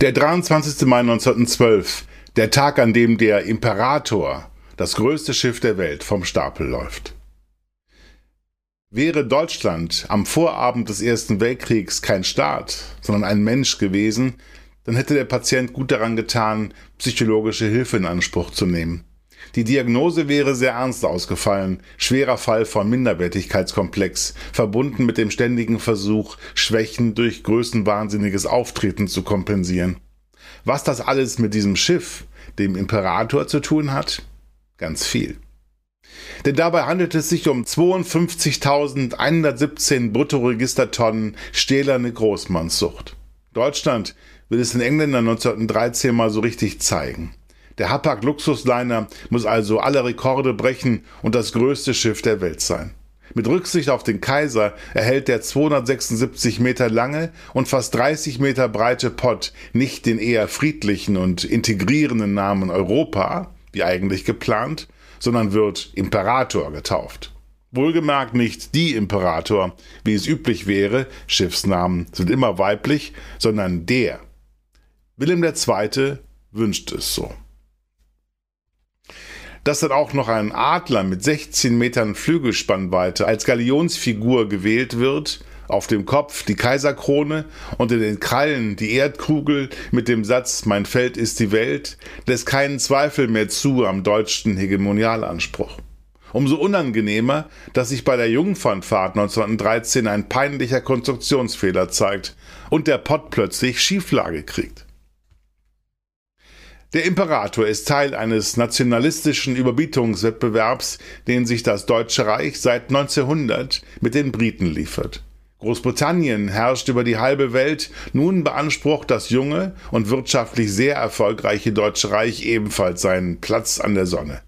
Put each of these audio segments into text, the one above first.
Der 23. Mai 1912, der Tag, an dem der Imperator, das größte Schiff der Welt, vom Stapel läuft. Wäre Deutschland am Vorabend des Ersten Weltkriegs kein Staat, sondern ein Mensch gewesen, dann hätte der Patient gut daran getan, psychologische Hilfe in Anspruch zu nehmen. Die Diagnose wäre sehr ernst ausgefallen, schwerer Fall von Minderwertigkeitskomplex, verbunden mit dem ständigen Versuch, Schwächen durch größenwahnsinniges Auftreten zu kompensieren. Was das alles mit diesem Schiff, dem Imperator, zu tun hat? Ganz viel. Denn dabei handelt es sich um 52.117 Bruttoregistertonnen stählerne Großmannssucht. Deutschland will es den Engländern 1913 mal so richtig zeigen. Der Hapag Luxusliner muss also alle Rekorde brechen und das größte Schiff der Welt sein. Mit Rücksicht auf den Kaiser erhält der 276 Meter lange und fast 30 Meter breite Pott nicht den eher friedlichen und integrierenden Namen Europa, wie eigentlich geplant, sondern wird Imperator getauft. Wohlgemerkt nicht die Imperator, wie es üblich wäre, Schiffsnamen sind immer weiblich, sondern der. Wilhelm II. wünscht es so dass dann auch noch ein Adler mit 16 Metern Flügelspannweite als Galionsfigur gewählt wird, auf dem Kopf die Kaiserkrone und in den Krallen die Erdkugel mit dem Satz Mein Feld ist die Welt, lässt keinen Zweifel mehr zu am deutschen Hegemonialanspruch. Umso unangenehmer, dass sich bei der Jungfernfahrt 1913 ein peinlicher Konstruktionsfehler zeigt und der Pott plötzlich Schieflage kriegt. Der Imperator ist Teil eines nationalistischen Überbietungswettbewerbs, den sich das Deutsche Reich seit 1900 mit den Briten liefert. Großbritannien herrscht über die halbe Welt, nun beansprucht das junge und wirtschaftlich sehr erfolgreiche Deutsche Reich ebenfalls seinen Platz an der Sonne.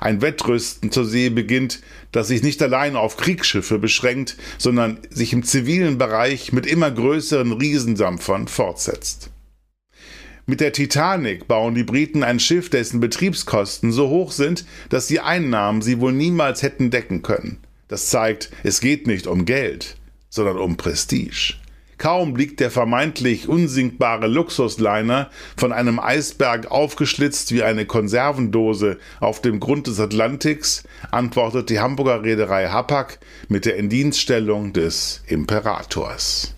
Ein Wettrüsten zur See beginnt, das sich nicht allein auf Kriegsschiffe beschränkt, sondern sich im zivilen Bereich mit immer größeren Riesendampfern fortsetzt. Mit der Titanic bauen die Briten ein Schiff, dessen Betriebskosten so hoch sind, dass die Einnahmen sie wohl niemals hätten decken können. Das zeigt, es geht nicht um Geld, sondern um Prestige. Kaum liegt der vermeintlich unsinkbare Luxusliner von einem Eisberg aufgeschlitzt wie eine Konservendose auf dem Grund des Atlantiks, antwortet die Hamburger Reederei Hapag mit der Indienststellung des Imperators.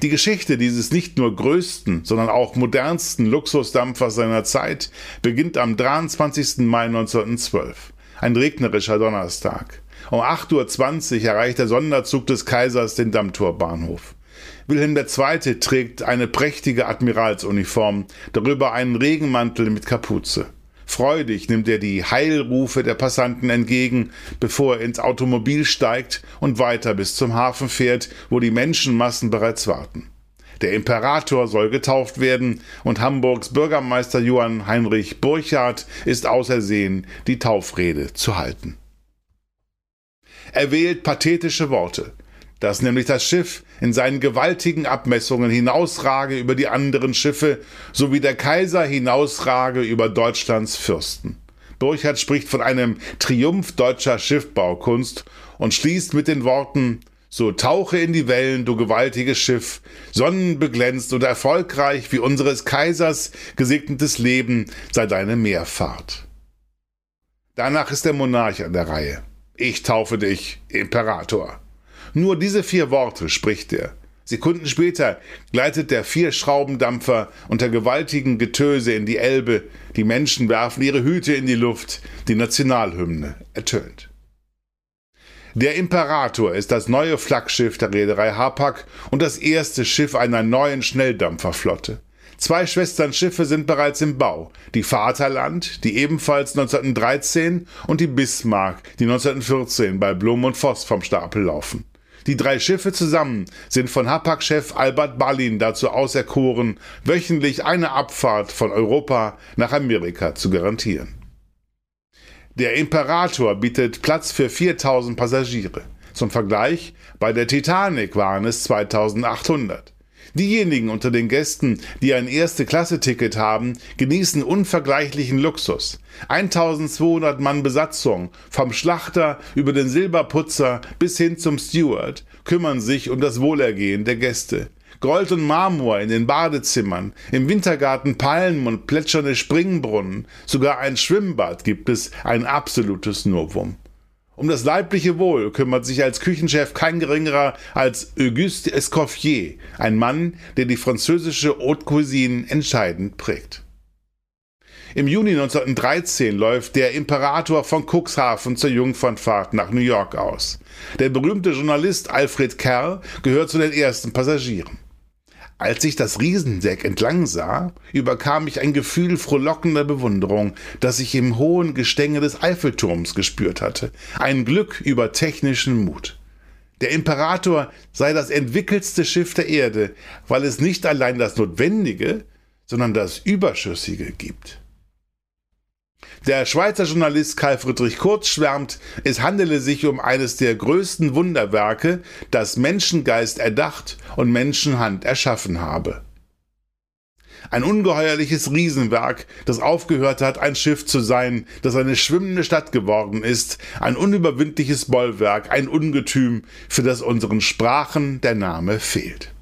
Die Geschichte dieses nicht nur größten, sondern auch modernsten Luxusdampfers seiner Zeit beginnt am 23. Mai 1912, ein regnerischer Donnerstag. Um 8.20 Uhr erreicht der Sonderzug des Kaisers den Dammtorbahnhof. Wilhelm II. trägt eine prächtige Admiralsuniform, darüber einen Regenmantel mit Kapuze. Freudig nimmt er die Heilrufe der Passanten entgegen, bevor er ins Automobil steigt und weiter bis zum Hafen fährt, wo die Menschenmassen bereits warten. Der Imperator soll getauft werden und Hamburgs Bürgermeister Johann Heinrich Burchardt ist ausersehen, die Taufrede zu halten. Er wählt pathetische Worte dass nämlich das Schiff in seinen gewaltigen Abmessungen hinausrage über die anderen Schiffe, so wie der Kaiser hinausrage über Deutschlands Fürsten. Burchard spricht von einem Triumph deutscher Schiffbaukunst und schließt mit den Worten so tauche in die Wellen, du gewaltiges Schiff, sonnenbeglänzt und erfolgreich wie unseres Kaisers gesegnetes Leben sei deine Meerfahrt. Danach ist der Monarch an der Reihe. Ich taufe dich, Imperator. Nur diese vier Worte spricht er. Sekunden später gleitet der Vierschraubendampfer unter gewaltigen Getöse in die Elbe, die Menschen werfen ihre Hüte in die Luft, die Nationalhymne ertönt. Der Imperator ist das neue Flaggschiff der Reederei Hapag und das erste Schiff einer neuen Schnelldampferflotte. Zwei Schwesternschiffe sind bereits im Bau. Die Vaterland, die ebenfalls 1913 und die Bismarck, die 1914 bei Blum und Voss vom Stapel laufen. Die drei Schiffe zusammen sind von Hapag-Chef Albert Ballin dazu auserkoren, wöchentlich eine Abfahrt von Europa nach Amerika zu garantieren. Der Imperator bietet Platz für 4000 Passagiere. Zum Vergleich, bei der Titanic waren es 2800. Diejenigen unter den Gästen, die ein Erste-Klasse-Ticket haben, genießen unvergleichlichen Luxus. 1200 Mann Besatzung, vom Schlachter über den Silberputzer bis hin zum Steward, kümmern sich um das Wohlergehen der Gäste. Gold und Marmor in den Badezimmern, im Wintergarten Palmen und plätschernde Springbrunnen, sogar ein Schwimmbad gibt es, ein absolutes Novum. Um das leibliche Wohl kümmert sich als Küchenchef kein geringerer als Auguste Escoffier, ein Mann, der die französische Haute Cuisine entscheidend prägt. Im Juni 1913 läuft der Imperator von Cuxhaven zur Jungfernfahrt nach New York aus. Der berühmte Journalist Alfred Kerr gehört zu den ersten Passagieren. Als ich das Riesendeck entlang sah, überkam mich ein Gefühl frohlockender Bewunderung, das ich im hohen Gestänge des Eiffelturms gespürt hatte. Ein Glück über technischen Mut. Der Imperator sei das entwickelste Schiff der Erde, weil es nicht allein das Notwendige, sondern das Überschüssige gibt. Der Schweizer Journalist Karl Friedrich Kurz schwärmt, es handele sich um eines der größten Wunderwerke, das Menschengeist erdacht und Menschenhand erschaffen habe. Ein ungeheuerliches Riesenwerk, das aufgehört hat, ein Schiff zu sein, das eine schwimmende Stadt geworden ist, ein unüberwindliches Bollwerk, ein Ungetüm, für das unseren Sprachen der Name fehlt.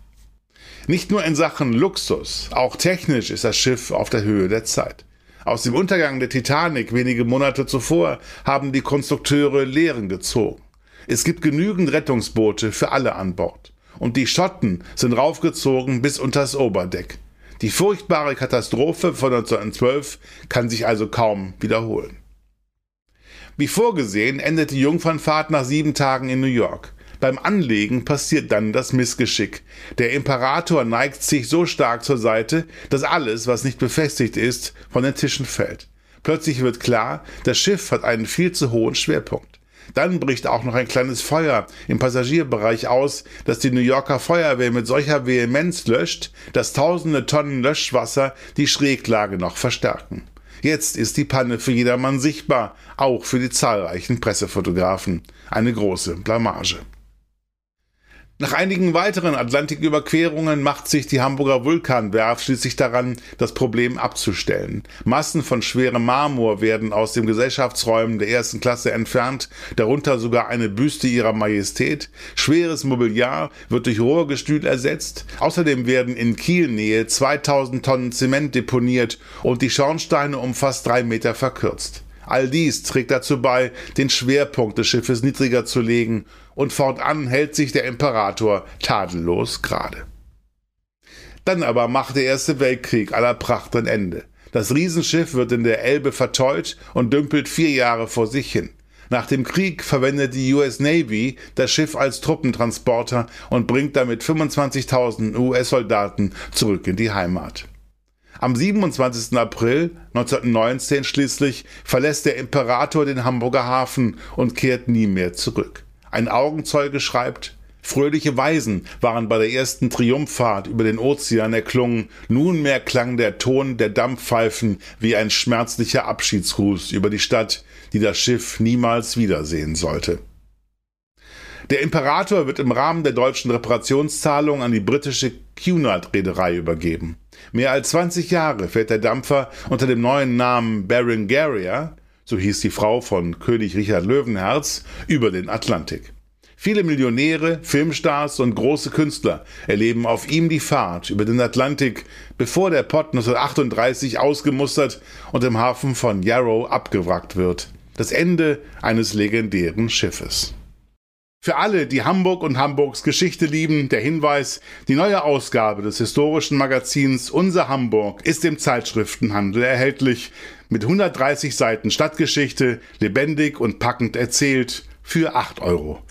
Nicht nur in Sachen Luxus, auch technisch ist das Schiff auf der Höhe der Zeit. Aus dem Untergang der Titanic wenige Monate zuvor haben die Konstrukteure Lehren gezogen. Es gibt genügend Rettungsboote für alle an Bord. Und die Schotten sind raufgezogen bis unters Oberdeck. Die furchtbare Katastrophe von 1912 kann sich also kaum wiederholen. Wie vorgesehen endet die Jungfernfahrt nach sieben Tagen in New York. Beim Anlegen passiert dann das Missgeschick. Der Imperator neigt sich so stark zur Seite, dass alles, was nicht befestigt ist, von den Tischen fällt. Plötzlich wird klar, das Schiff hat einen viel zu hohen Schwerpunkt. Dann bricht auch noch ein kleines Feuer im Passagierbereich aus, das die New Yorker Feuerwehr mit solcher Vehemenz löscht, dass tausende Tonnen Löschwasser die Schräglage noch verstärken. Jetzt ist die Panne für jedermann sichtbar, auch für die zahlreichen Pressefotografen. Eine große Blamage. Nach einigen weiteren Atlantiküberquerungen macht sich die Hamburger Vulkanwerft schließlich daran, das Problem abzustellen. Massen von schwerem Marmor werden aus den Gesellschaftsräumen der ersten Klasse entfernt, darunter sogar eine Büste ihrer Majestät. Schweres Mobiliar wird durch Rohrgestühl ersetzt. Außerdem werden in Kielnähe 2000 Tonnen Zement deponiert und die Schornsteine um fast drei Meter verkürzt. All dies trägt dazu bei, den Schwerpunkt des Schiffes niedriger zu legen und fortan hält sich der Imperator tadellos gerade. Dann aber macht der Erste Weltkrieg aller Pracht ein Ende. Das Riesenschiff wird in der Elbe verteut und dümpelt vier Jahre vor sich hin. Nach dem Krieg verwendet die US Navy das Schiff als Truppentransporter und bringt damit 25.000 US-Soldaten zurück in die Heimat. Am 27. April 1919 schließlich verlässt der Imperator den Hamburger Hafen und kehrt nie mehr zurück. Ein Augenzeuge schreibt, Fröhliche Weisen waren bei der ersten Triumphfahrt über den Ozean erklungen, nunmehr klang der Ton der Dampfpfeifen wie ein schmerzlicher Abschiedsgruß über die Stadt, die das Schiff niemals wiedersehen sollte. Der Imperator wird im Rahmen der deutschen Reparationszahlung an die britische Cunard-Reederei übergeben. Mehr als 20 Jahre fährt der Dampfer unter dem neuen Namen Berengaria, so hieß die Frau von König Richard Löwenherz, über den Atlantik. Viele Millionäre, Filmstars und große Künstler erleben auf ihm die Fahrt über den Atlantik, bevor der Pott 1938 ausgemustert und im Hafen von Yarrow abgewrackt wird. Das Ende eines legendären Schiffes. Für alle, die Hamburg und Hamburgs Geschichte lieben, der Hinweis, die neue Ausgabe des historischen Magazins Unser Hamburg ist im Zeitschriftenhandel erhältlich, mit 130 Seiten Stadtgeschichte, lebendig und packend erzählt, für 8,95 Euro.